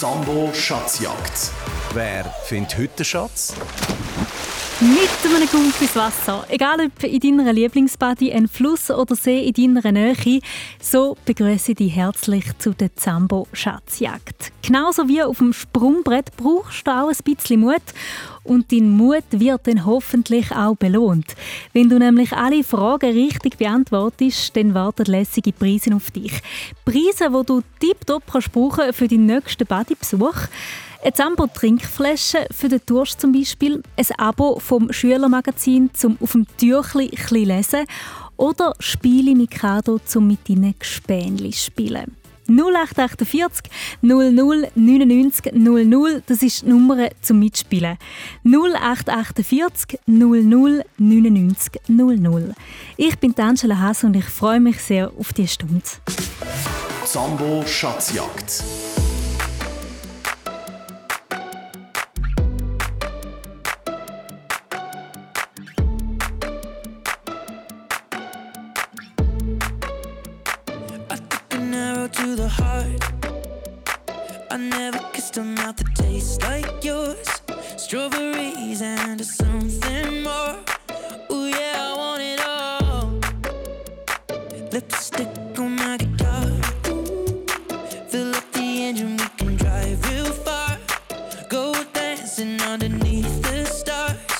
Sambo Schatzjagd. Wer findet heute Schatz? Mit einem Gump ins Wasser. Egal ob in deiner Lieblingsbody ein Fluss oder See in deiner Nähe, so begrüße ich dich herzlich zu der Zambo Schatzjagd. Genauso wie auf dem Sprungbrett brauchst du auch ein bisschen Mut und dein Mut wird dann hoffentlich auch belohnt. Wenn du nämlich alle Fragen richtig beantwortest, dann warten lässige Preise auf dich. Preise, die du tiptop brauchen für deinen nächsten Bodybesuch. Eine Zambo-Trinkflasche für den Durst zum Beispiel, ein Abo vom Schülermagazin zum auf dem Türchli lesen oder Spiele Mikado zum mit deinen Gespänli spielen. 0848 00 99 00, das ist die Nummer zum Mitspielen. 0848 00 99 00. Ich bin Angela Haas und ich freue mich sehr auf diese Stunde. Zambo Schatzjagd. Heart. I never kissed a mouth that tastes like yours. Strawberries and something more. Ooh, yeah, I want it all. Lipstick on my guitar. Fill up the engine, we can drive real far. Go dancing underneath the stars.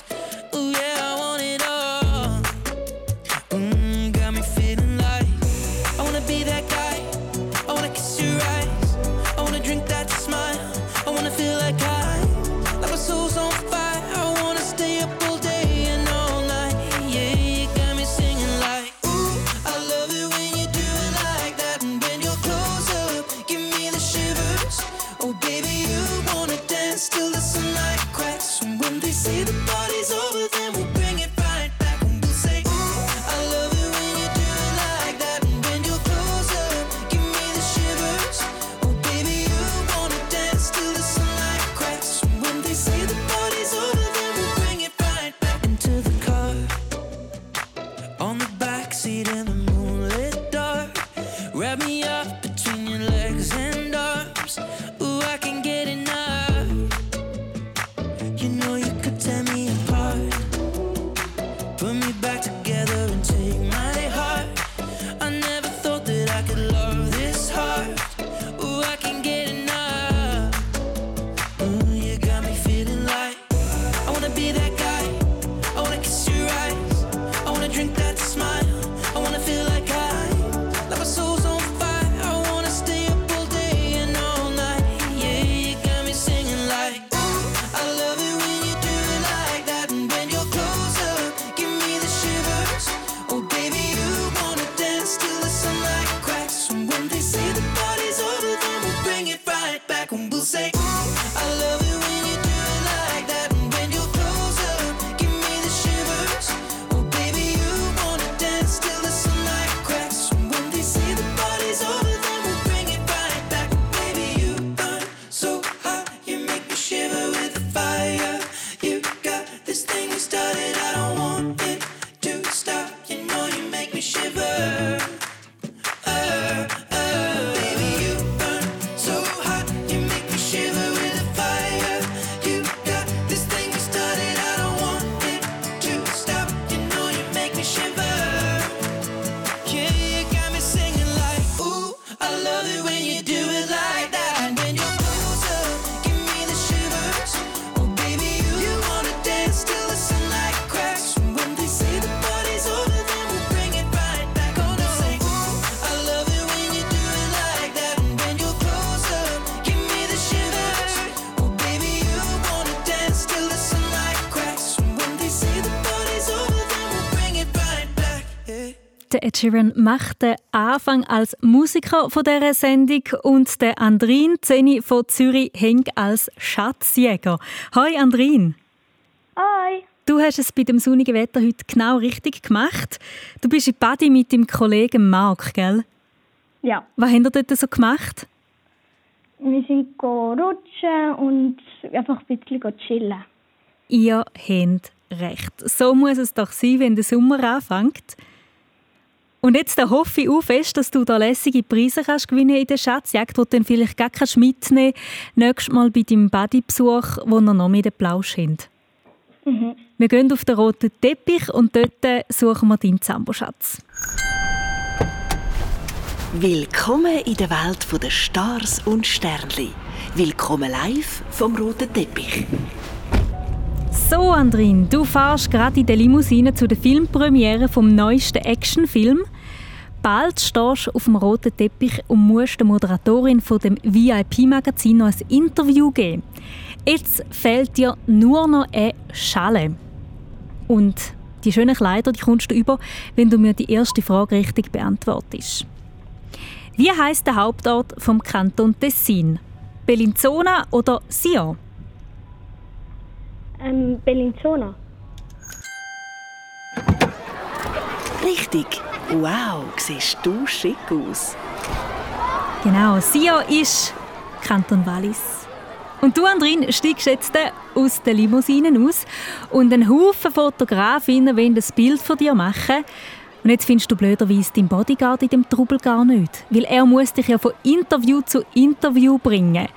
Sheeran macht den Anfang als Musiker von dieser Sendung und der Andrin Zeni von Zürich hängt als Schatzjäger. Hi Andrin. Hi. Du hast es bei dem sonnigen Wetter heute genau richtig gemacht. Du bist in Badi mit dem Kollegen Marc, gell? Ja. Was habt ihr dort so gemacht? Wir sind rutschen und einfach ein bisschen chillen. Ihr habt recht. So muss es doch sein, wenn der Sommer anfängt. Und jetzt da hoffe ich auch fest, dass du da lässige Preise kannst gewinnen in der Schatzjagd, die du dann vielleicht gar kannst mitnehmen nächstes Mal bei deinem Buddy-Besuch, wo wir noch mit dem Plausch haben. Mhm. Wir gehen auf den roten Teppich und dort suchen wir deinen Zamboschatz. Willkommen in der Welt der Stars und Sternli. Willkommen live vom roten Teppich. So, Andrin, du fährst gerade in der Limousine zu der Filmpremiere vom neuesten Actionfilm. Bald stehst du auf dem roten Teppich und musst der Moderatorin von dem VIP-Magazin noch ein Interview geben. Jetzt fehlt dir nur noch eine Schale. Und die schönen Kleider die kommst du über, wenn du mir die erste Frage richtig beantwortest. Wie heißt der Hauptort vom Kanton Tessin? Bellinzona oder Sion? Ähm, Bellinzona. Richtig. Wow, siehst du schick aus. Genau, Sion ist Kanton Wallis. Und du, Andrin, steigst jetzt aus den Limousinen aus und ein Haufen Fotografinnen wollen ein Bild von dir machen. Und jetzt findest du blöderweise deinen Bodyguard in dem Trubel gar nicht. Weil er muss dich ja von Interview zu Interview bringen.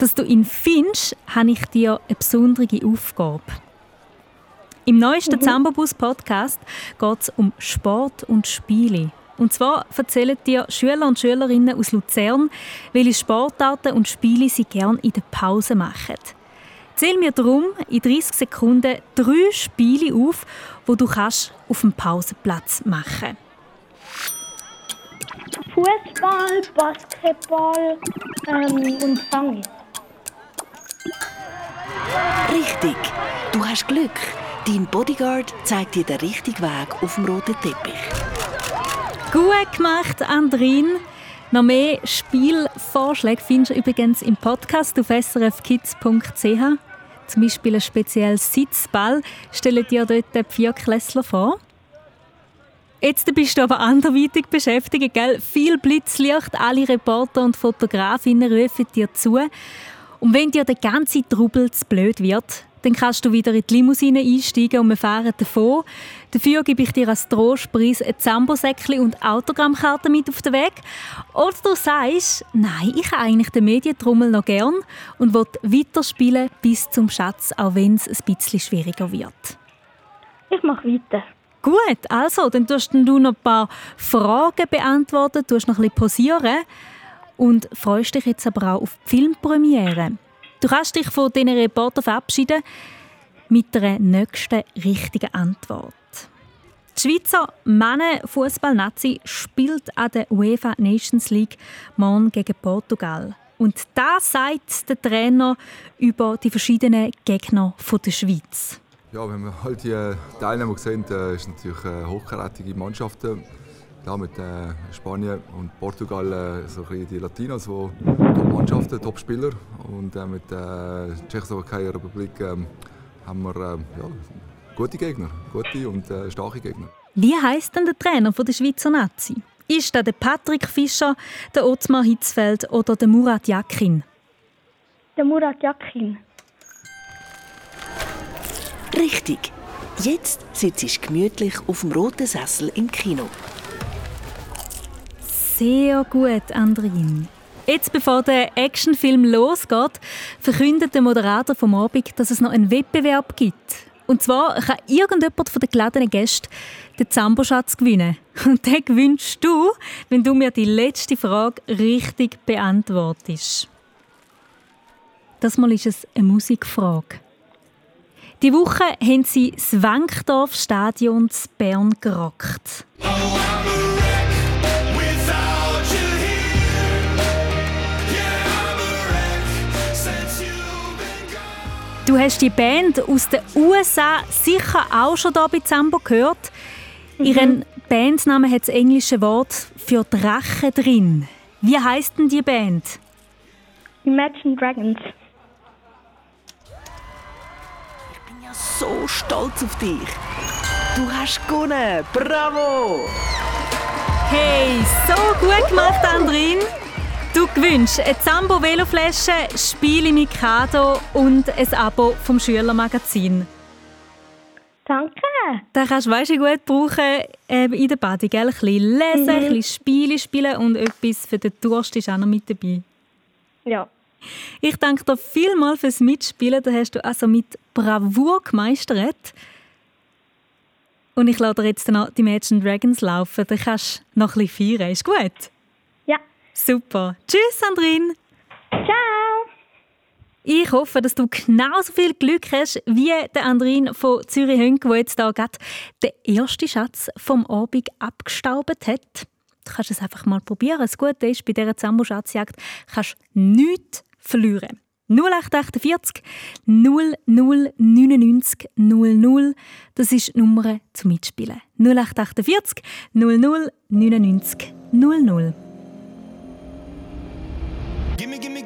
Dass du ihn findest, habe ich dir eine besondere Aufgabe. Im neuesten mhm. Zambobus-Podcast geht es um Sport und Spiele. Und zwar erzählen dir Schüler und Schülerinnen aus Luzern, welche Sportarten und Spiele sie gerne in der Pause machen. Zähl mir darum in 30 Sekunden drei Spiele auf, wo du kannst auf dem Pausenplatz machen Fußball, Basketball ähm, und Fangis. Richtig, du hast Glück. Dein Bodyguard zeigt dir den richtigen Weg auf dem roten Teppich. Gut gemacht, Andrin. Noch mehr Spielvorschläge findest du übrigens im Podcast auf srfkids.ch. Zum Beispiel ein spezielles Sitzball stellen dir dort die Vierklässler vor. Jetzt bist du aber anderweitig beschäftigt, gell? Viel Blitzlicht, alle Reporter und Fotografinnen rufen dir zu. Und wenn dir der ganze Trubel zu blöd wird, dann kannst du wieder in die Limousine einsteigen und wir fahren davon. Dafür gebe ich dir als Trostpreis ein Zambosäckchen und Autogrammkarte mit auf den Weg. Oder du sagst, nein, ich habe eigentlich den Medientrommel noch gern und will weiterspielen bis zum Schatz, auch wenn es ein bisschen schwieriger wird. Ich mache weiter. Gut, also, dann tust du noch ein paar Fragen beantworten, tust noch ein bisschen posieren und freust dich jetzt aber auch auf die Filmpremiere. Du kannst dich von diesen Reportern verabschieden mit der nächsten richtigen Antwort. Die Schweizer Männer-Fußball-Nazi spielt an der UEFA Nations League morgen gegen Portugal. Und das sagt der Trainer über die verschiedenen Gegner der Schweiz. Ja, wenn wir halt die Teilnehmer sehen, äh, ist natürlich eine hochkarätige Mannschaften ja, mit äh, Spanien und Portugal äh, so die Latinos, die Top-Mannschaften, Top-Spieler. Und äh, mit der äh, Tschechoslowakei Republik ähm, haben wir äh, ja, gute Gegner, gute und äh, starke Gegner. Wie heißt denn der Trainer von der Schweizer Nazi? Ist das der Patrick Fischer, der Ottmar Hitzfeld oder der Murat Yakin? Der Murat Yakin. Richtig. Jetzt sitzt gemütlich auf dem roten Sessel im Kino. Sehr gut, Andrin. Jetzt, bevor der Actionfilm losgeht, verkündet der Moderator vom Abend, dass es noch einen Wettbewerb gibt. Und zwar kann irgendjemand von den geladenen Gästen den Zamboschatz gewinnen. Und den gewünschst du, wenn du mir die letzte Frage richtig beantwortest. Das Mal ist es eine Musikfrage. Die Woche haben sie das Wankdorf-Stadion in Bern gerockt. Du hast die Band aus den USA sicher auch schon hier bei Zambo gehört. Mhm. Ihren Bandnamen hat das englische Wort für Drache drin. Wie heißt denn die Band? Imagine Dragons. Ich bin ja so stolz auf dich. Du hast gewonnen. Bravo! Hey, so gut gemacht, Andrin. Du gewünscht eine Zambo Veloflasche, Spiele Mikado und ein Abo vom Schülermagazin. Danke. Den kannst du weißt, gut brauchen äh, in der Body. Gell? Ein bisschen lesen, mhm. ein bisschen Spiele spielen und etwas für den Durst ist auch noch mit dabei. Ja. Ich danke dir vielmals fürs Mitspielen. Da hast du also mit Bravour gemeistert. Und ich lasse dir jetzt noch die Imagine Dragons laufen. Dann kannst du noch ein bisschen feiern. Ist gut? Super. Tschüss, Sandrine. Ciao. Ich hoffe, dass du genauso viel Glück hast wie der Andrin von Zürich Hönk, der jetzt hier gerade den ersten Schatz vom Abend abgestaubt hat. Du kannst es einfach mal probieren. Das Gute ist, bei dieser Zambo-Schatzjagd kannst du nichts verlieren. 0848 0099 00. Das ist die Nummer zum Mitspielen. 0848 0099 00.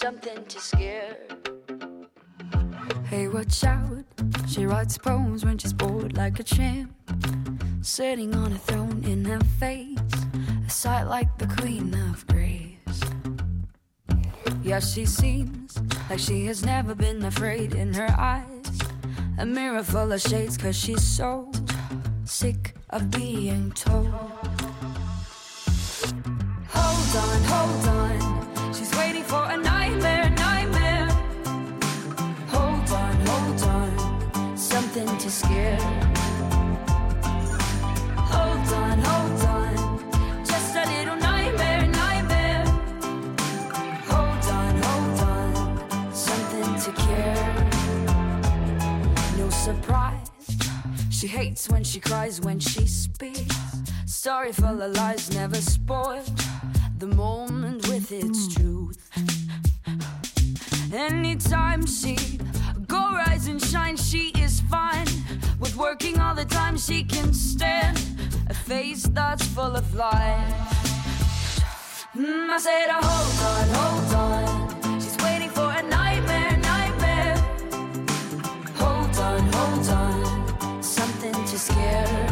Something to scare. Hey, watch out. She writes poems when she's bored like a champ. Sitting on a throne in her face, a sight like the queen of grace. Yeah, she seems like she has never been afraid in her eyes. A mirror full of shades, cause she's so sick of being told. Hold on, hold on. She's waiting for a nightmare, nightmare. Hold on, hold on. Something to scare. Hold on, hold on. Just a little nightmare, nightmare. Hold on, hold on. Something to care. No surprise. She hates when she cries, when she speaks. Story for the lies, never spoiled. The moment with its truth. Anytime she go rise and shine, she is fine. With working all the time, she can stand a face that's full of light. Mm, I said, oh, hold on, hold on. She's waiting for a nightmare.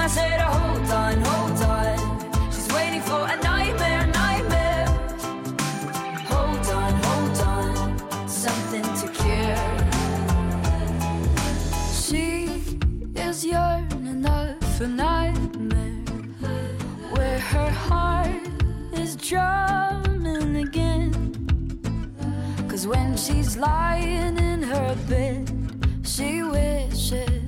I said, oh, hold on, hold on. She's waiting for a nightmare, nightmare. Hold on, hold on. Something to cure. She is yearning of a nightmare where her heart is drumming again. Cause when she's lying in her bed, she wishes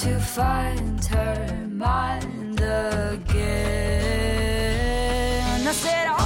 to find her mind again. I said,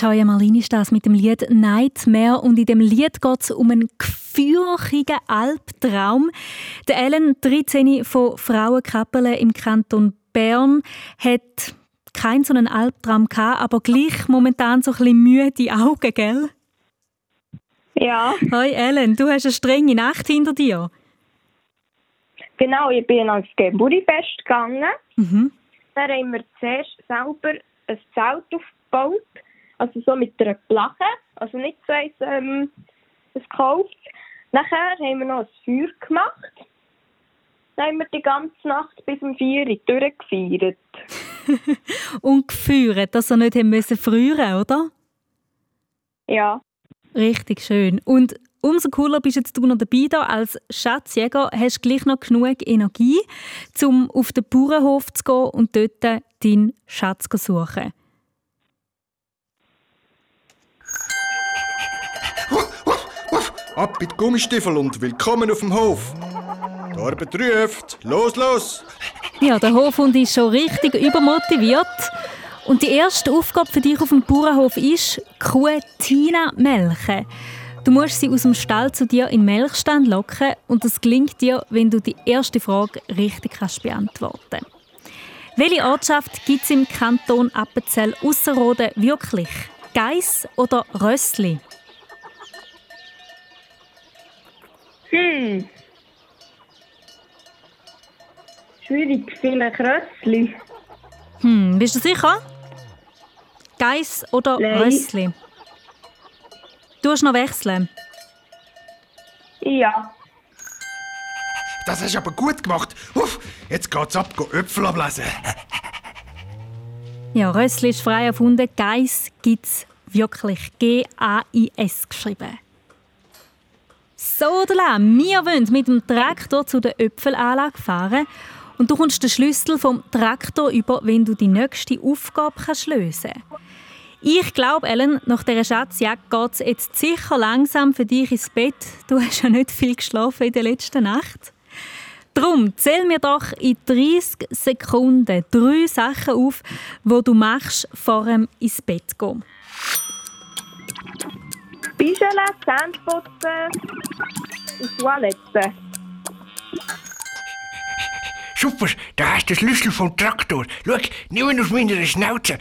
Joya Marlin ist das mit dem Lied Nightmare und in dem Lied geht es um einen gefürchigen Albtraum. Der Ellen, 13 von Frauenkappelen im Kanton Bern, hat keinen so einen Albtraum gehabt, aber gleich momentan so ein bisschen müde Augen, gell? Ja, Hoi Ellen, du hast eine strenge Nacht hinter dir. genau. Ich bin ans Geburtfest gegangen. Mhm. Dann haben wir zuerst selber ein Zelt aufgebaut. Also so mit einer Plache. Also nicht so eins, ähm, ein gekauft. Nachher haben wir noch ein Feuer gemacht. Dann haben wir die ganze Nacht bis um 4 Uhr durchgefeiert. Und geführt, dass er nicht haben müssen frieren, oder? Ja, Richtig schön. Und umso cooler bist jetzt du noch dabei da als Schatzjäger. Hast du gleich noch genug Energie, um auf den Bauernhof zu gehen und dort deinen Schatz zu suchen. Ab mit Gummistiefel und willkommen auf dem Hof. Die Arbeit. Los, los! Ja, der Hofhund ist schon richtig übermotiviert. Und die erste Aufgabe für dich auf dem Bauernhof ist, Kuh Tina melken. Du musst sie aus dem Stall zu dir in den Melkstand locken und das gelingt dir, wenn du die erste Frage richtig kannst beantworten Welche Ortschaft gibt es im Kanton Appenzell Ausserrhoden wirklich? Geiss oder Rössli? Hm. Schwierig, vielleicht Rössli. Hm, bist du sicher? Geiss oder Nein. Rössli? Du hast noch wechseln. Ja. Das hast du aber gut gemacht. Uff, jetzt geht's ab, go Äpfel ablesen. Ja, Rössli ist frei erfunden. Geiss gibt es wirklich. G-A-I-S geschrieben. So, Dela, wir wollen mit dem Traktor zu der Äpfelanlage fahren. Und du kommst den Schlüssel vom Traktor über, wenn du die nächste Aufgabe kannst lösen. Ich glaube, Ellen, nach dieser Schatzjagd geht es jetzt sicher langsam für dich ins Bett. Du hast ja nicht viel geschlafen in der letzten Nacht. Drum zähl mir doch in 30 Sekunden drei Sachen auf, wo du machst vor dem ins Bett gehen. Bischele, Zähneputzen und Toilette. Super, da hast du den Schlüssel vom Traktor. Schau, nimm ihn aus meiner Schnauze.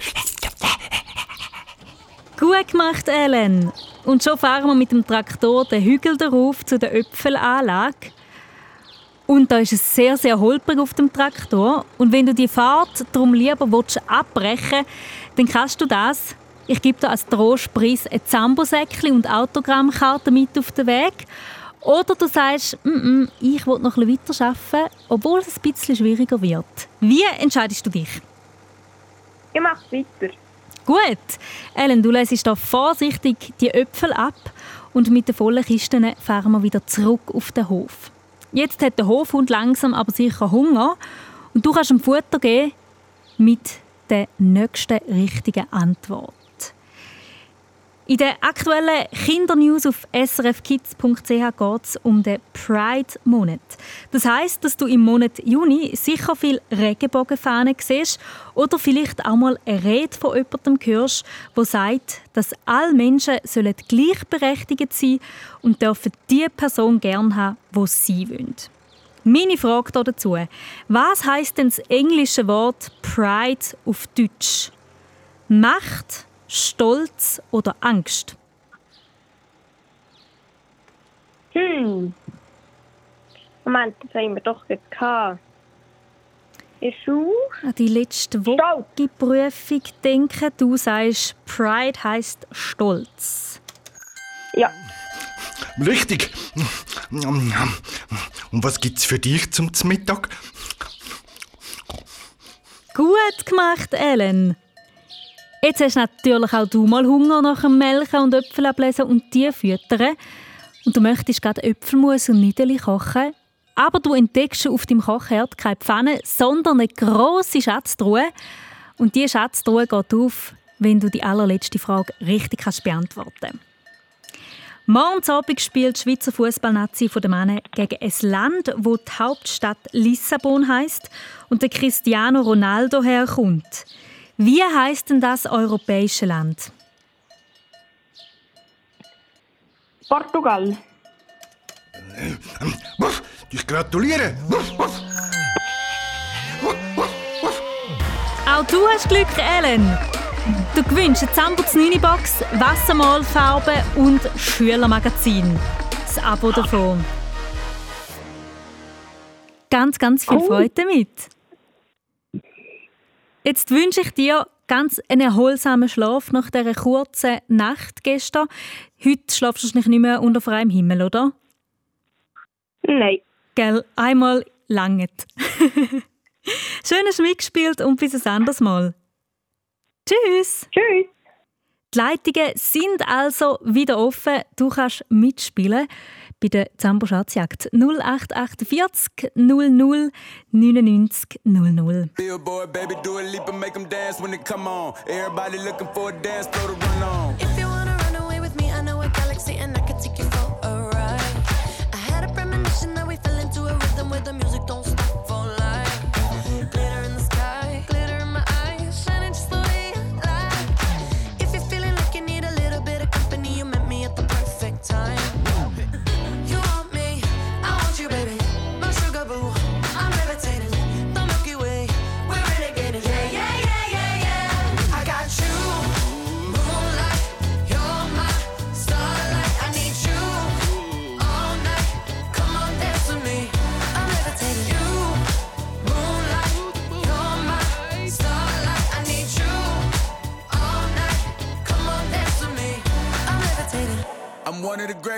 Gut gemacht, Ellen. Und schon fahren wir mit dem Traktor den Hügel darauf zu der Äpfelanlage. Und da ist es sehr, sehr holprig auf dem Traktor. Und wenn du die Fahrt darum lieber willst, abbrechen dann kannst du das. Ich gebe dir als Trostpreis ein Zambosäckchen und Autogrammkarte mit auf den Weg. Oder du sagst, mm -mm, ich will noch ein bisschen weiterarbeiten, obwohl es ein bisschen schwieriger wird. Wie entscheidest du dich? Ich mache weiter. Gut. Ellen, du lässt da vorsichtig die Äpfel ab und mit den vollen Kisten fahren wir wieder zurück auf den Hof. Jetzt hat der Hofhund langsam aber sicher Hunger und du kannst ihm Futter geben mit der nächsten richtigen Antwort. In der aktuellen Kindernews auf srfkids.ch geht es um den Pride-Monat. Das heißt, dass du im Monat Juni sicher viel Regenbogenfahnen siehst oder vielleicht auch mal eine Rede von jemandem hörst, der sagt, dass alle Menschen sollen gleichberechtigt sein und dürfen die Person gern haben, die sie wollen. Meine Frage dazu. Was heißt denn das englische Wort Pride auf Deutsch? Macht, Stolz oder Angst? Hm. Moment, das haben wir doch gehabt. Ist du? An die letzte Woche-Prüfung denken. Du sagst, Pride heißt Stolz. Ja. Richtig. Und was gibt's für dich zum Mittag? Gut gemacht, Ellen. Jetzt hast natürlich auch du mal Hunger nach dem Melken und Äpfel ablesen und die füttern. Und du möchtest gerade Äpfelmus und Nideli kochen. Aber du entdeckst auf deinem Kochherd keine Pfanne, sondern eine grosse Schatztruhe. Und diese Schatztruhe geht auf, wenn du die allerletzte Frage richtig kannst beantworten. Morgen Abend spielt die Schweizer Fußballnazi von den Männern gegen ein Land, wo die Hauptstadt Lissabon heißt und der Cristiano Ronaldo herkommt. Wie heißt denn das europäische Land? Portugal. Ich gratuliere. Auch du hast Glück, Ellen. Du gewinnst eine Zambo Box, Wassermalfarbe und Schülermagazin. Das Abo davon. Ganz, ganz viel Cool. Freude damit. Jetzt wünsche ich dir ganz einen erholsamen Schlaf nach dieser kurzen Nacht gestern. Heute schlafst du wahrscheinlich nicht mehr unter freiem Himmel, oder? Nein. Gell, einmal langet. Schön hast du mitgespielt und bis ein anderes Mal. Tschüss. Tschüss. Die Leitungen sind also wieder offen. Du kannst mitspielen bei der Zambo Schatzjagd 0848 00 99 00. Billboard, baby, do a leap and make them dance when they come on. Everybody looking for a dance floor to run on. If you wanna run away with me, I know a galaxy and I can take you for a ride. I had a premonition that we fell into a rhythm where the music don't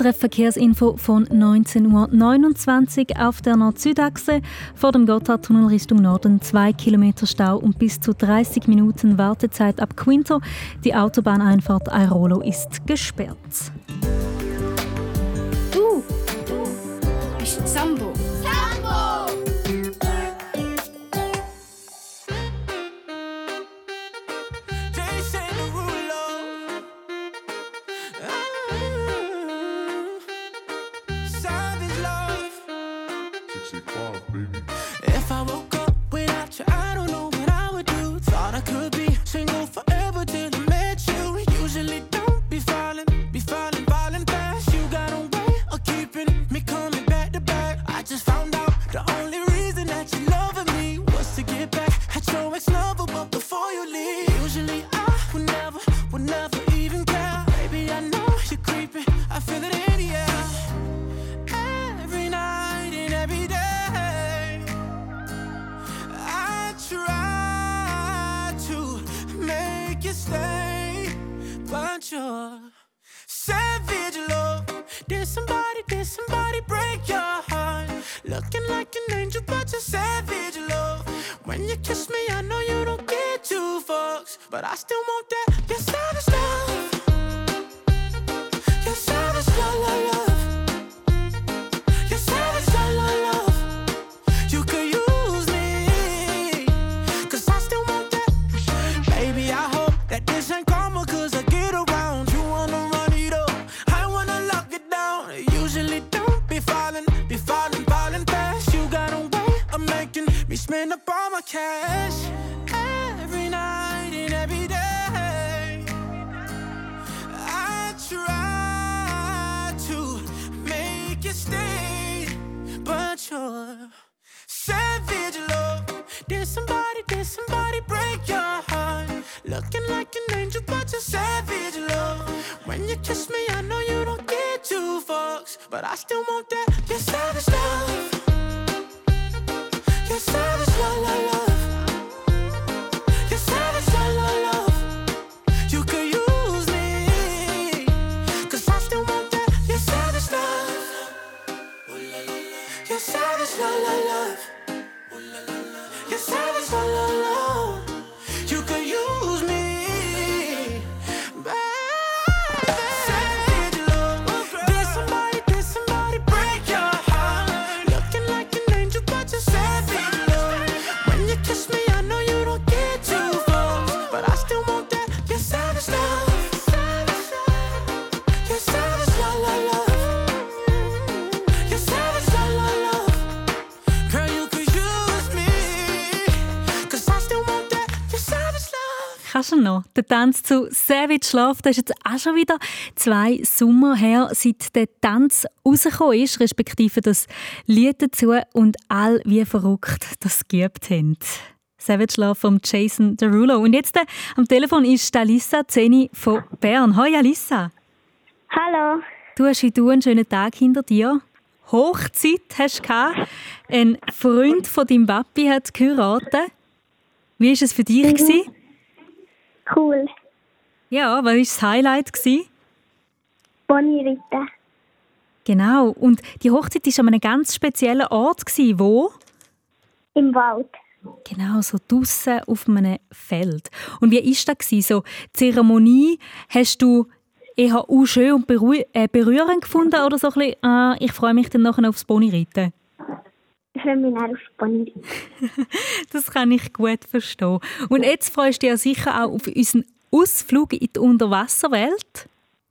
SRF Verkehrsinfo von 19.29 Uhr auf der Nord-Süd-Achse. Vor dem Gotthardtunnel Richtung Norden 2 Kilometer Stau und bis zu 30 Minuten Wartezeit ab Quinto. Die Autobahneinfahrt Airolo ist gesperrt. Du, bist Sambo. If savage love. When you kiss me, I know you don't get two fucks, but I still want that. Your savage love. Noch? Der Tanz zu Savage Love, das ist jetzt auch schon wieder zwei Sommer her, seit der Tanz rausgekommen ist, respektive das Lied dazu und all wie verrückt das geübt haben. Savage Love von Jason Derulo. Und jetzt äh, am Telefon ist Alissa Zeni von Bern. Hoi Alissa. Hallo. Du hast heute einen schönen Tag hinter dir. Hochzeit hast du gehabt. Ein Freund von deinem Papi hat geheiratet. Wie war es für dich? gewesen? Cool. Ja, was war das Highlight? Ritter. Genau. Und die Hochzeit war an einem ganz speziellen Ort. Wo? Im Wald. Genau, so draussen auf einem Feld. Und wie war das? So, die Zeremonie hast du eher auch schön und äh, berührend gefunden oder so ein bisschen, ah, ich freue mich dann nachher aufs Ponyreiten? Das kann ich gut verstehen. Und jetzt freust du dich ja sicher auch auf unseren Ausflug in die Unterwasserwelt.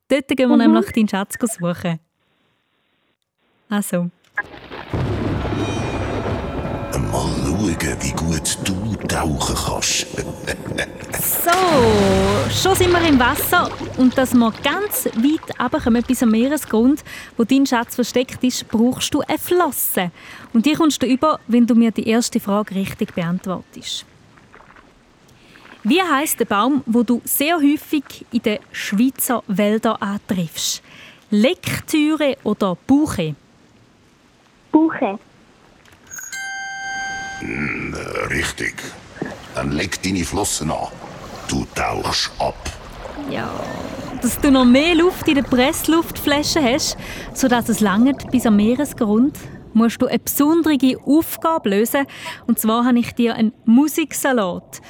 Dort gehen wir Mhm. nämlich deinen Schatz suchen. Also. Mal schauen, wie gut du tauchen kannst. So, schon sind wir im Wasser und dass wir ganz weit runterkommen bis am Meeresgrund, wo dein Schatz versteckt ist, brauchst du eine Flosse. Und die kommst du über, wenn du mir die erste Frage richtig beantwortest. Wie heißt der Baum, wo du sehr häufig in den Schweizer Wäldern antriffst? Lektüre oder Buche? Buche. Hm, richtig. Dann leg deine Flossen an. Du tauchst ab. Ja, dass du noch mehr Luft in der Pressluftflasche hast, sodass es langt bis am Meeresgrund, musst du eine besondere Aufgabe lösen. Und zwar habe ich dir einen Musiksalat.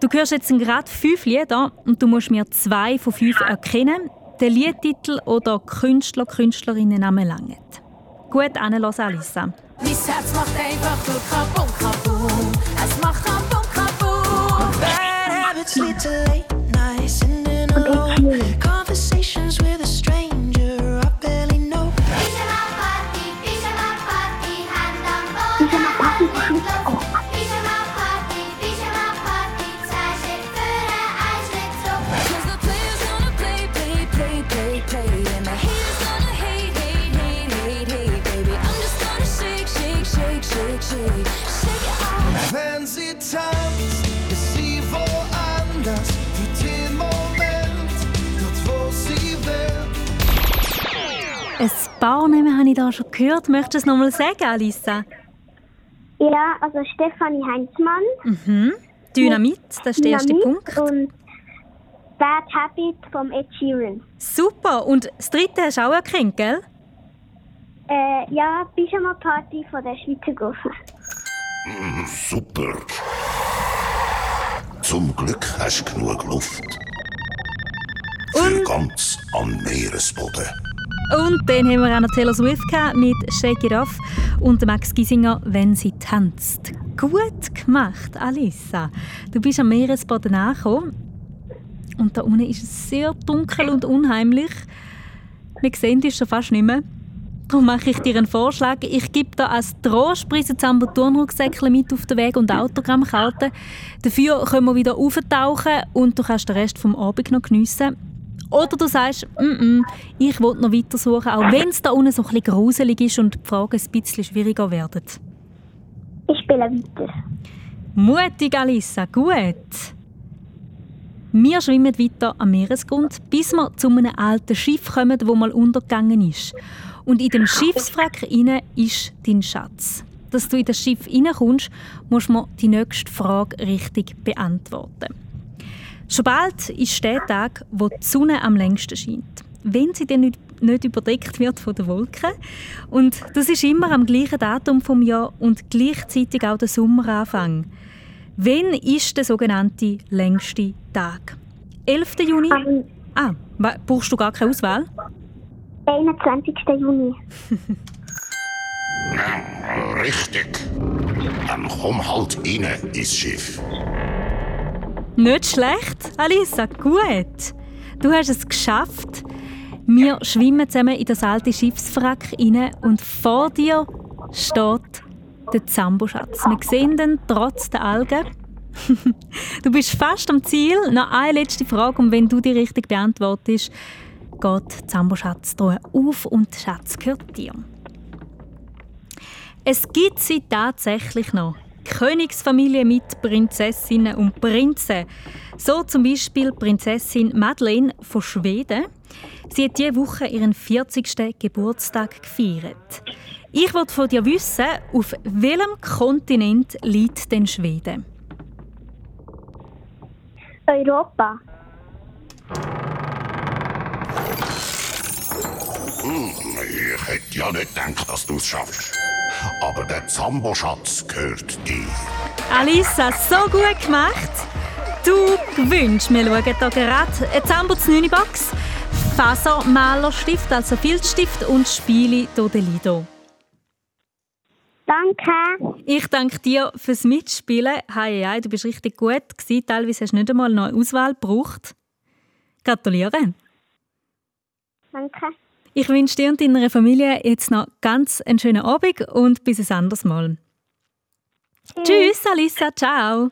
Du hörst jetzt gerade fünf Lieder und du musst mir zwei von fünf erkennen. Den Liedtitel oder Künstler, Künstlerinnen Namen langen. Gut anhören, Alissa. Mein Herz macht einfach nur Kabum, Kabum. Es macht Kabum, Kabum. Bad habits lead to late nights, sitting alone. Namen habe ich da schon gehört. Möchtest du es nochmal sagen, Alissa? Ja, also Stefanie Heinzmann. Mhm. Dynamit, das ist der erste Dynamit Punkt. Und Bad Habit vom Ed Sheeran. Super. Und das dritte hast du auch erkannt, gell? Äh, ja, Pyjama Party von der Schweizer Gossen. Hm, super. Zum Glück hast du genug Luft. Für ganz am Meeresboden. Und dann haben wir auch noch Taylor Swift mit Shake It Off und Max Giesinger, wenn sie tanzt. Gut gemacht, Alissa. Du bist am Meeresboden angekommen. Und da unten ist es sehr dunkel und unheimlich. Wir sehen dich schon fast nicht mehr. Darum mache ich dir einen Vorschlag. Ich gebe dir als Trostpreise Zambo Turnrucksäckchen mit auf den Weg und Autogrammkarten. Dafür können wir wieder auftauchen und du kannst den Rest vom Abend noch geniessen. Oder du sagst, mm -mm, ich will noch weiter suchen, auch wenn es da unten so ein bisschen gruselig ist und die Fragen ein bisschen schwieriger werden. Ich spiele weiter. Mutig, Alissa, gut. Wir schwimmen weiter am Meeresgrund, bis wir zu einem alten Schiff kommen, das mal untergegangen ist. Und in dem Schiffswrack inne ist dein Schatz. Dass du in das Schiff reinkommst, musst du die nächste Frage richtig beantworten. Schon bald ist der Tag, wo die Sonne am längsten scheint. Wenn sie dann nicht, nicht überdeckt wird von den Wolken. Und das ist immer am gleichen Datum vom Jahr und gleichzeitig auch der Sommeranfang. Wann ist der sogenannte längste Tag? 11. Juni? Ah, brauchst du gar keine Auswahl? 21. Juni. Ja, richtig. Dann komm halt rein ins Schiff. Nicht schlecht, Alissa, gut. Du hast es geschafft. Wir schwimmen zusammen in das alte Schiffswrack rein und vor dir steht der Zamboschatz. Wir sehen den trotz der Algen. du bist fast am Ziel. Noch eine letzte Frage und wenn du die richtig beantwortest, geht die Zamboschatz auf und der Schatz gehört dir. Es gibt sie tatsächlich noch. Königsfamilie mit Prinzessinnen und Prinzen. So zum Beispiel Prinzessin Madeleine von Schweden. Sie hat diese Woche ihren 40. Geburtstag gefeiert. Ich wollte von dir wissen, auf welchem Kontinent liegt denn Schweden? Europa. Hm, ich hätte ja nicht gedacht, dass du es schaffst. Aber der Zambo-Schatz gehört dir. Alissa, so gut gemacht. Du gewünscht, wir schauen hier gerade eine Zambo 9 Box, Fasermalerstift, also Filzstift und Spiele Dodelido. Danke. Ich danke dir fürs Mitspielen. Hei, hei, du bist richtig gut gewesen. Teilweise hast du nicht einmal noch eine Auswahl gebraucht. Gratuliere. Danke. Ich wünsche dir und deiner Familie jetzt noch ganz einen schönen Abend und bis ein anderes Mal. Tschüss, Alissa, ciao.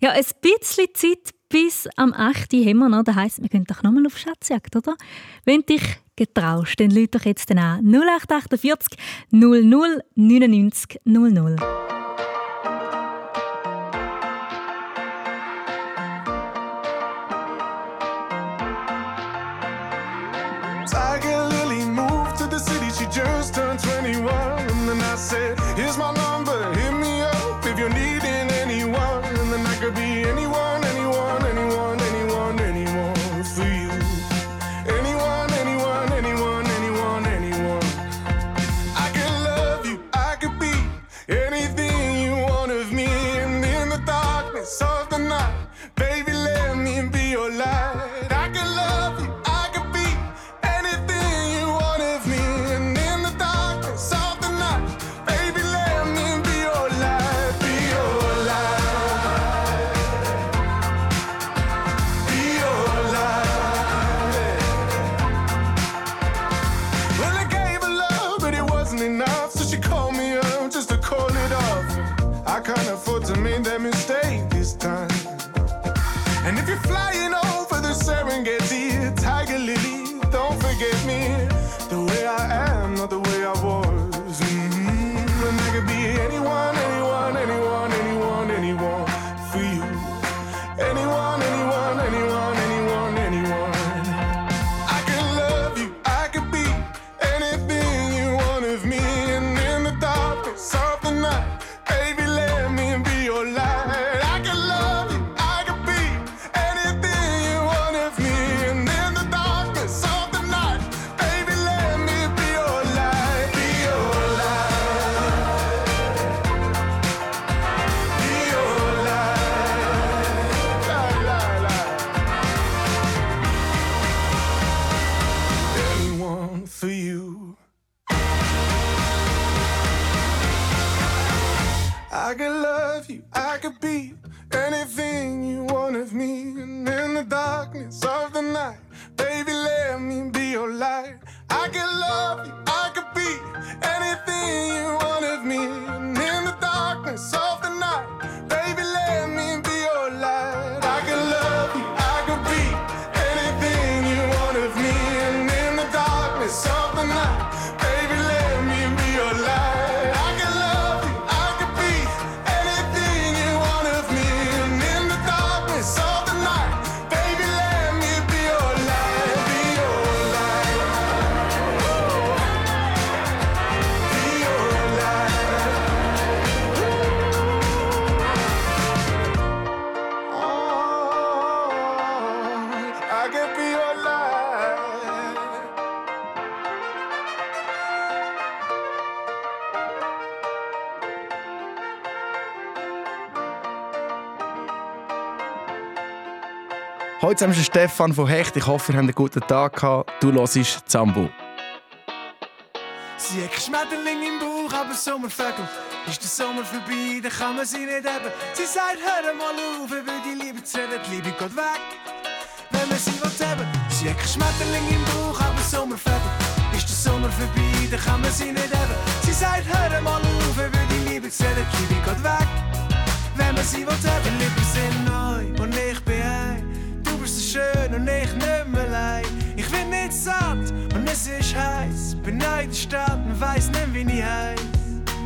Ja, ein bisschen Zeit bis am 8. haben wir noch. Das heisst, wir gehen doch nochmal auf Schatzjagd, oder? Wenn du dich getraust, dann lüt doch jetzt an 0848 00 99 00. Heute zusammen ist Stefan von Hecht. Ich hoffe, ihr habt einen guten Tag gehabt. Du hörst Zambo. Sie hat Schmetterling im Bauch, aber Sommervögel. Ist der Sommer vorbei, dann kann man sie nicht haben. Sie sagt, hör mal auf, über die Liebe zu reden, die Liebe geht weg. Wenn man sie will haben. Sie hat Schmetterling im Bauch, aber Sommervögel. Ist der Sommer vorbei, dann kann man sie nicht haben. Sie sagt, hör mal auf, über die Liebe zu reden, die Liebe geht weg. Wenn man sie will haben. Die Lippen sind schön und ich nicht mehr allein. Ich bin nicht satt und es ist heiß. Bin in der Stadt und weiss nicht, wie ich heiß.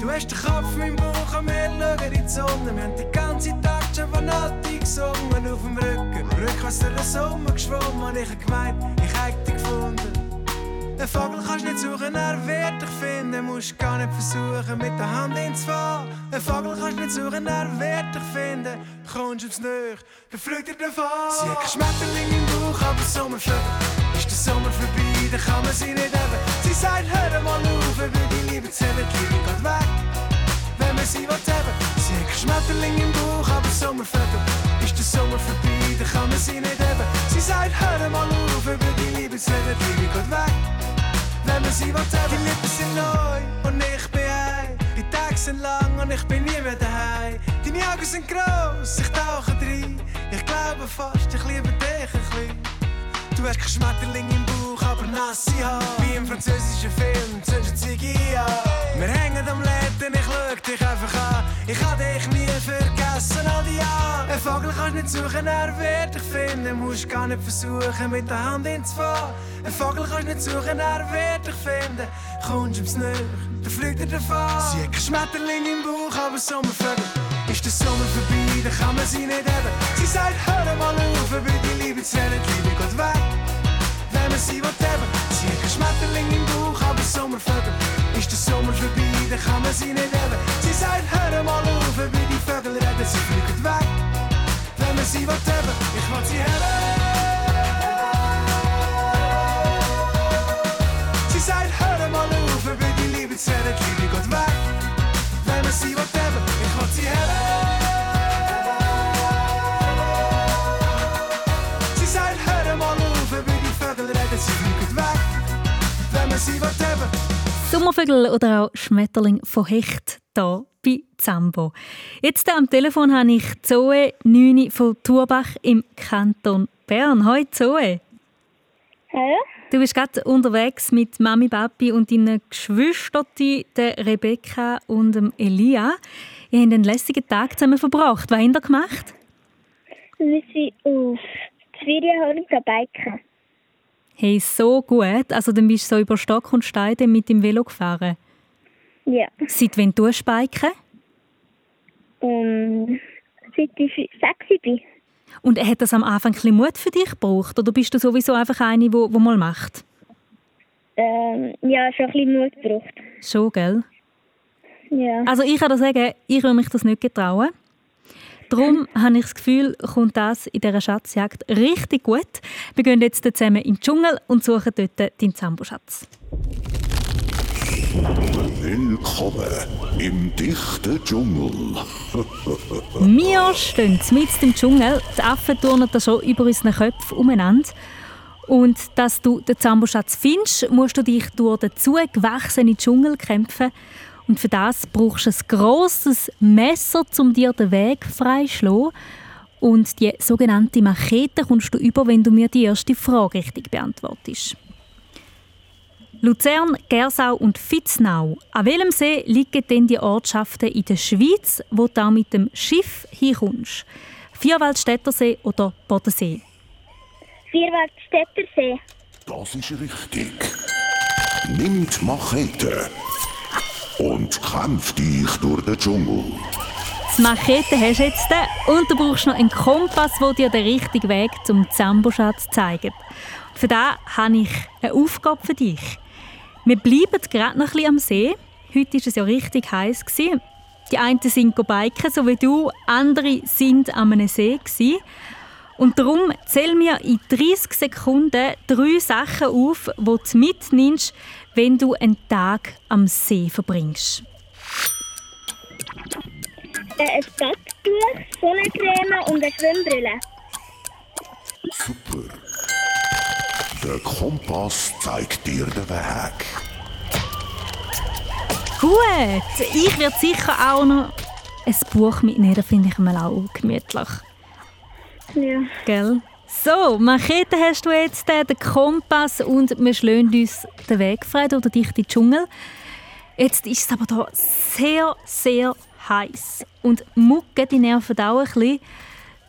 Du hast den Kopf im Bauch und wir schauen in die Sonne. Wir haben den ganzen Tag schon von Nati gesungen auf dem Rücken. Rückwärts durch den Sommer geschwommen und ich hab gemeint, ich hätte dich gefunden. Den Vogel kannst nicht suchen, er wird dich finden. Musst gar nicht versuchen, mit der Hand ins Fahren. Den Vogel kannst nicht suchen, er wird dich finden. Kommst aufs Nöch, dann fliegt er davon. Sie hat Schmetterling im Aber Sommervögel. Ist der Sommer vorbei, dann kann man sie nicht haben. Sie sagt, hör mal auf, über die Liebe zu reden, die Liebe geht weg. Wenn man sie will haben. Sie hat Schmetterling im Bauch, aber Sommervögel. Ist der Sommer vorbei, dann kann man sie nicht haben. Sie sagt, hör mal auf, über die Liebe zu reden, die Liebe geht weg. Wenn man sie will haben. Die Lippen sind neu und ich bin. Die Tage sind lang und ich bin nie mehr daheim. Deine Augen sind gross, ich tauche rein. Ich glaube fast, ich liebe dich ein bisschen. Du hast kein Schmetterling im Bauch, aber nasse Haare. Wie im französischen Film, zündest Ziggy. Wir hängen am Läden, ich schau dich einfach an. Ich kann dich nie vergessen, all die Jahre. Ein Vogel kannst nicht suchen, er wird dich finden. Musst gar nicht versuchen, mit der Hand ins Fahren. Ein Vogel kannst nicht suchen, er wird dich finden. Kommst ums Nähe, dann fliegt er davon. Sie hat kein Schmetterling im Bauch, aber Sommervögel. Ist der Sommer vorbei, dann kann man sie nicht haben. Sie sagt, hör mal auf, über die Liebe zu die Liebe geht weg. Wenn man sie will haben, sie hat kein Schmetterling im Bauch, aber Sommervögel. Ist der Sommer vorbei, dann kann man sie nicht haben. Sie sagt, hör mal auf, über die Vögel reden, sie fliegen weg. Wenn man sie will haben, ich will sie haben. Die Liebe zu reden, die Liebe geht weg. Wenn man sie will haben, ich will sie haben. Sie sagt, hör mal auf, über die Vögel reden, sie fliegen weg. Wenn man sie will haben. Sommervögel oder auch Schmetterling von Hecht hier bei Zambo. Jetzt am Telefon habe ich Zoe Nüni von Turbach im Kanton Bern. Hallo Zoe. Hallo. Du bist gerade unterwegs mit Mami, Papi und deinen Geschwistern, der Rebecca und dem Elia. Ihr habt einen lässigen Tag zusammen verbracht. Was habt ihr gemacht? Wir sind auf Ferienhorn biken. Hey, so gut. Also dann bist du so über Stock und Stein dann mit dem Velo gefahren. Ja. Seit wann tust du biken? Und seit ich sechs bin. Und hat das am Anfang ein bisschen Mut für dich gebraucht? Oder bist du sowieso einfach eine, die wo, wo mal macht? Ähm, ja, schon ein bisschen Mut gebraucht. Schon, gell? Ja. Also ich kann dir sagen, ich würde mich das nicht getrauen. Darum habe ich das Gefühl, kommt das in dieser Schatzjagd richtig gut. Wir gehen jetzt zusammen in den Dschungel und suchen dort deinen Zamboschatz. Willkommen im dichten Dschungel. Wir stehen mitten im Dschungel. Die Affen turnen da schon über unseren Köpfen umeinander. Und dass du den Zamboschatz findest, musst du dich durch den zugewachsenen Dschungel kämpfen. Und für das brauchst du ein grosses Messer, um dir den Weg freizuschlagen. Und die sogenannte Machete kommst du über, wenn du mir die erste Frage richtig beantwortest. Luzern, Gersau und Vitznau. An welchem See liegen denn die Ortschaften in der Schweiz, wo du auch mit dem Schiff hinkommst? Vierwaldstättersee oder Bodensee? Vierwaldstättersee. Das ist richtig. Nimm die Machete und kämpf dich durch den Dschungel. Die Machete hast du jetzt und du brauchst noch einen Kompass, der dir den richtigen Weg zum Zamboschatz zeigt. Für das habe ich eine Aufgabe für dich. Wir bleiben gerade noch ein bisschen am See. Heute war es ja richtig heiß. gewesen. Die einen sind biken, so wie du, andere sind an einem See. gewesen. Und darum zähl mir in 30 Sekunden drei Sachen auf, die du mitnimmst, wenn du einen Tag am See verbringst. Ein Backtuch, Sonnencreme und eine Schwimmbrille. Super. Der Kompass zeigt dir den Weg. Gut, ich werde sicher auch noch ein Buch mitnehmen, das finde ich mal auch gemütlich. Ja. Gell? So, Machete hast du jetzt, äh, den Kompass und wir schlagen uns den Weg frei durch den dichten Dschungel. Jetzt ist es aber hier sehr, sehr heiß und Mucke, die nerven auch ein bisschen.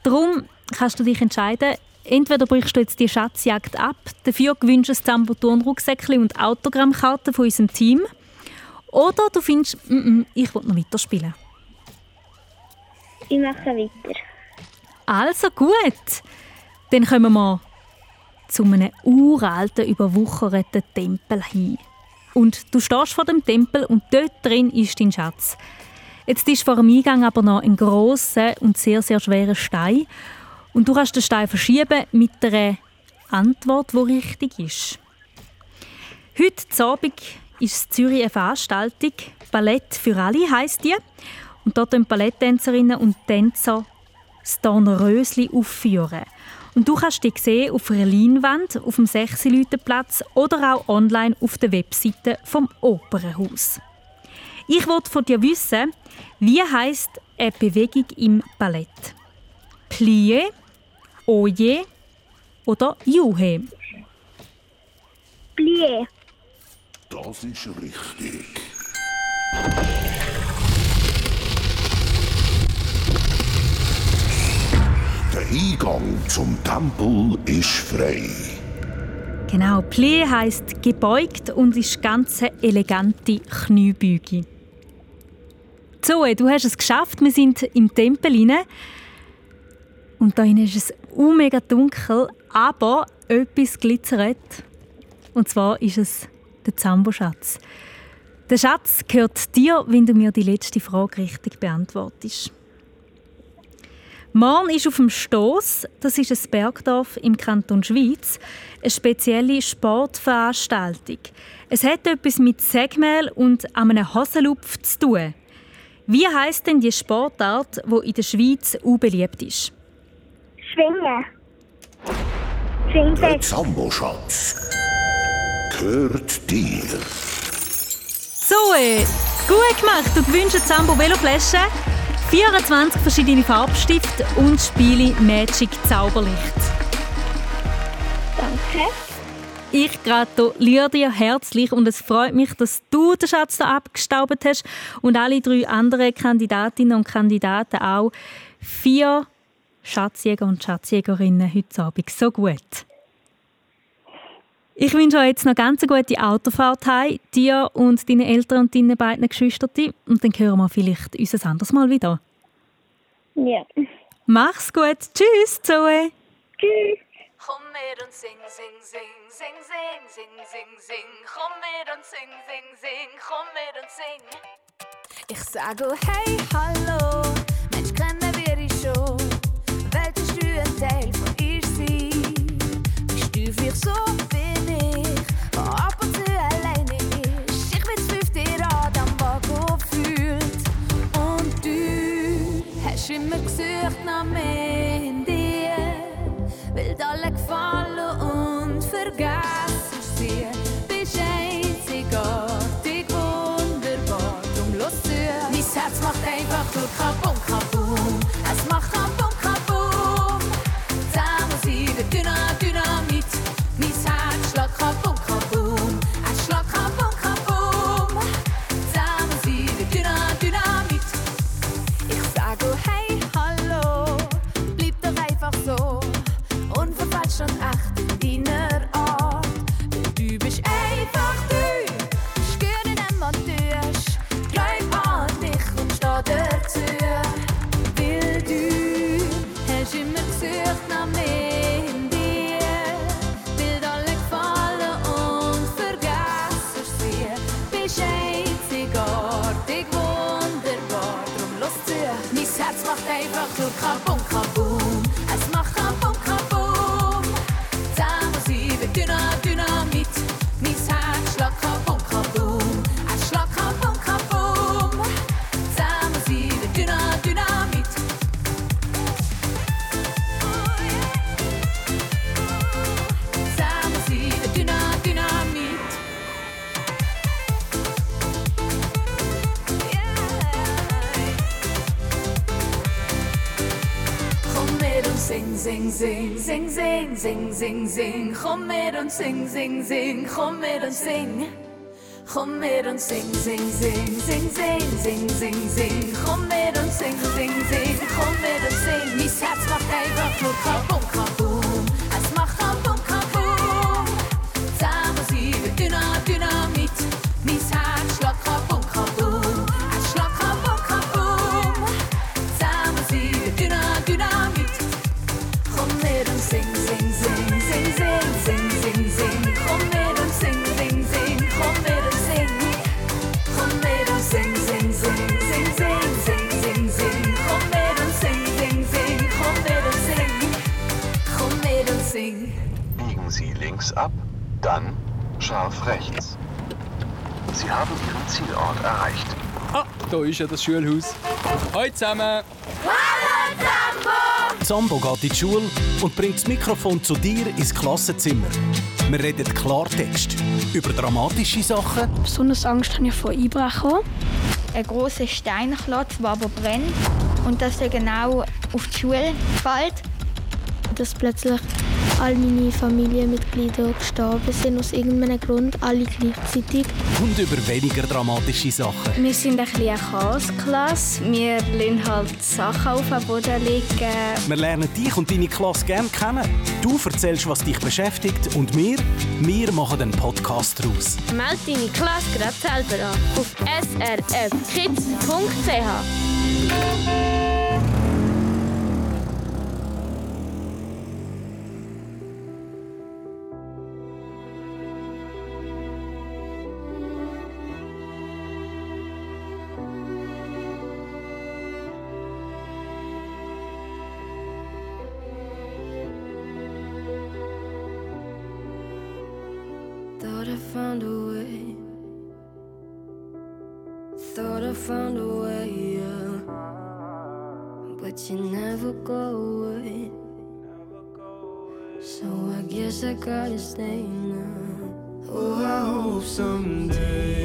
Darum kannst du dich entscheiden, entweder brichst du jetzt die Schatzjagd ab, dafür gewünscht du ein Zamboturn-Rucksäckchen und Autogrammkarten von unserem Team, oder du findest, mm -mm, ich will noch weiterspielen. Ich mache weiter. Also gut, dann kommen wir zu einem uralten, überwucherten Tempel hin. Und du stehst vor dem Tempel und dort drin ist dein Schatz. Jetzt ist vor dem Eingang aber noch ein grosser und sehr, sehr schwerer Stein. Und du kannst den Stein verschieben mit einer Antwort, die richtig ist. Heute Abend ist in Zürich eine Veranstaltung. Ballett für alle heisst die. Und dort können Balletttänzerinnen und Tänzer das Dornerösli aufführen. Und du kannst die sehen auf einer Leinwand auf dem Sechsileutenplatz oder auch online auf der Webseite vom Opernhaus. Ich wollte von dir wissen, wie heißt eine Bewegung im Ballett? Plie, Oje oder Juhe? Plie. Das ist richtig. Der Eingang zum Tempel ist frei. Genau, Plie heisst gebeugt und ist ganz eine elegante Kniebeuge. Zoe, du hast es geschafft. Wir sind im Tempel inne und da ist es uh, mega dunkel, aber etwas glitzert. Und zwar ist es der Zambo-Schatz. Der Schatz gehört dir, wenn du mir die letzte Frage richtig beantwortest. Morn ist auf dem Stoss, das ist ein Bergdorf im Kanton Schwyz, eine spezielle Sportveranstaltung. Es hat etwas mit Segmehl und einem Hosenlupf zu tun. Wie heißt denn die Sportart, die in der Schweiz unbeliebt ist? Schwingen. Der Schwingen. Zambo-Schatz gehört dir. Zoe, gut gemacht. Du gewinnst eine Zambo Veloflasche, 24 verschiedene Farbstifte und Spiele Magic Zauberlicht. Danke. Ich gratuliere dir herzlich und es freut mich, dass du den Schatz da abgestaubt hast und alle drei anderen Kandidatinnen und Kandidaten auch. Vier Schatzjäger und Schatzjägerinnen heute Abend. So gut. Ich wünsche euch jetzt noch ganz eine gute Autofahrt heim, dir und deinen Eltern und deinen beiden Geschwistern. Und dann hören wir vielleicht uns ein anderes Mal wieder. Ja. Mach's gut. Tschüss, Zoe. Tschüss. Komm mit und sing, sing, sing, sing, sing, sing, sing, sing. Komm mit und sing, sing, sing, komm mit und sing. Ich sag oh hey, hallo, Mensch, kennen wir dich schon? Teil von ihr sein? Bist du für so bin ich, sing, sing, sing, sing. Komm mit und sing, sing, sing, komm mit und sing. Komm mit und sing, sing, sing, sing, sing, sing, sing, sing. Komm mit und sing, sing, sing, komm mit und sing. Mein Herz macht einfach nur Kabum, Kabum. Es macht Kabum, links ab, dann scharf rechts. Sie haben Ihren Zielort erreicht. Ah, da ist ja das Schulhaus. Hallo zusammen! Zambo geht in die Schule und bringt das Mikrofon zu dir ins Klassenzimmer. Wir reden Klartext über dramatische Sachen, Besonders Angst habe ich vor Einbrechen. Ein großer Steinklotz, der aber brennt. Und dass er genau auf die Schule fällt. Dass plötzlich all meine Familienmitglieder gestorben sind, aus irgendeinem Grund, alle gleichzeitig. Und über weniger dramatische Sachen. Wir sind ein bisschen eine Chaosklasse. Wir lassen halt Sachen auf den Boden liegen. Wir lernen dich und deine Klasse gerne kennen. Du erzählst, was dich beschäftigt und wir, wir machen einen Podcast daraus. Meld deine Klasse gerade selber an auf srfkids.ch. found a way. Thought I found a way, yeah. But you never go away. So I guess I gotta stay now. Oh, I hope someday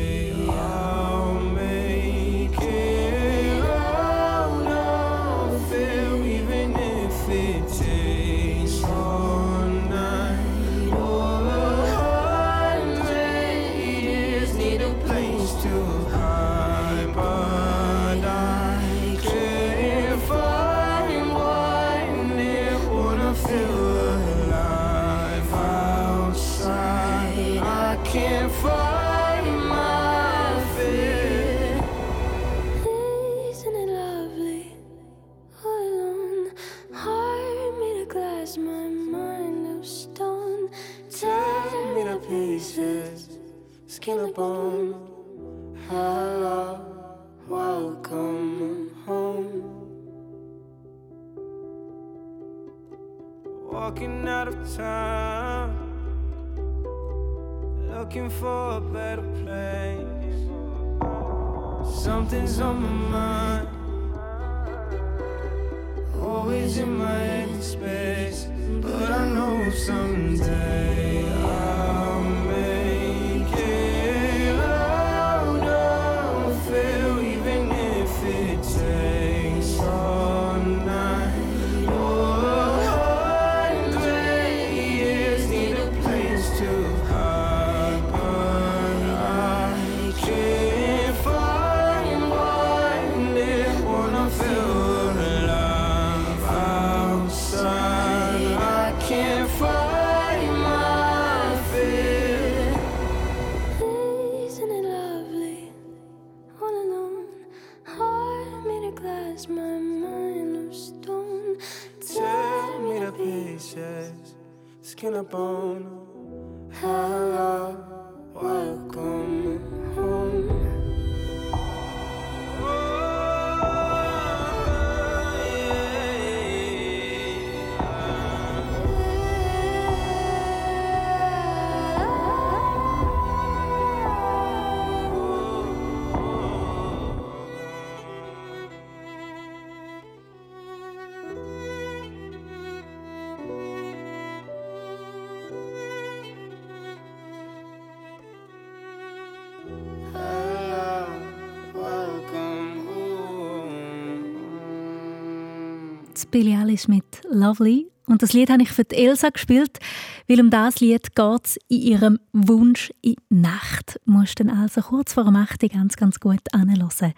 Das Billie Eilish mit «Lovely». Und das Lied habe ich für die Elsa gespielt, weil um das Lied geht es in ihrem Wunsch in die Nacht. Du musst dann also kurz vor der Nacht ganz, ganz gut anhören.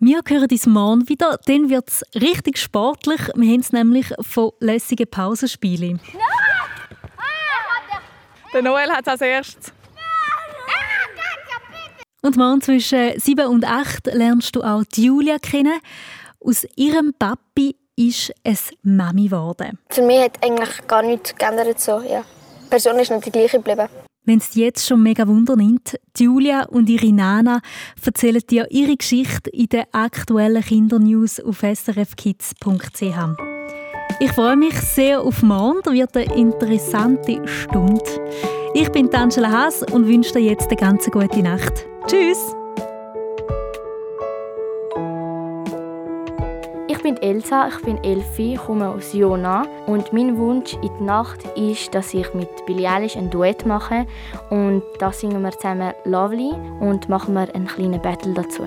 Wir hören uns morgen wieder, dann wird es richtig sportlich. Wir haben es nämlich von lässigen Pausenspielen. Der Noel hat als erstes. Und morgen zwischen 7 und 8 lernst du auch Julia kennen. Aus ihrem Papi ist es Mami geworden. Für mich hat eigentlich gar nichts geändert. So, ja. Die Person ist noch die gleiche geblieben. Wenn es jetzt schon mega Wunder nimmt, Julia und ihre Nana erzählen dir ihre Geschichte in den aktuellen Kindernews auf srfkids.ch. Ich freue mich sehr auf morgen, da wird eine interessante Stunde. Ich bin Angela Haas und wünsche dir jetzt eine ganz gute Nacht. Tschüss! Bin Elsa, ich bin Elfi, komme aus Jona und mein Wunsch in die Nacht ist, dass ich mit Billie Eilish ein Duett mache und da singen wir zusammen Lovely und machen wir einen kleinen Battle dazu.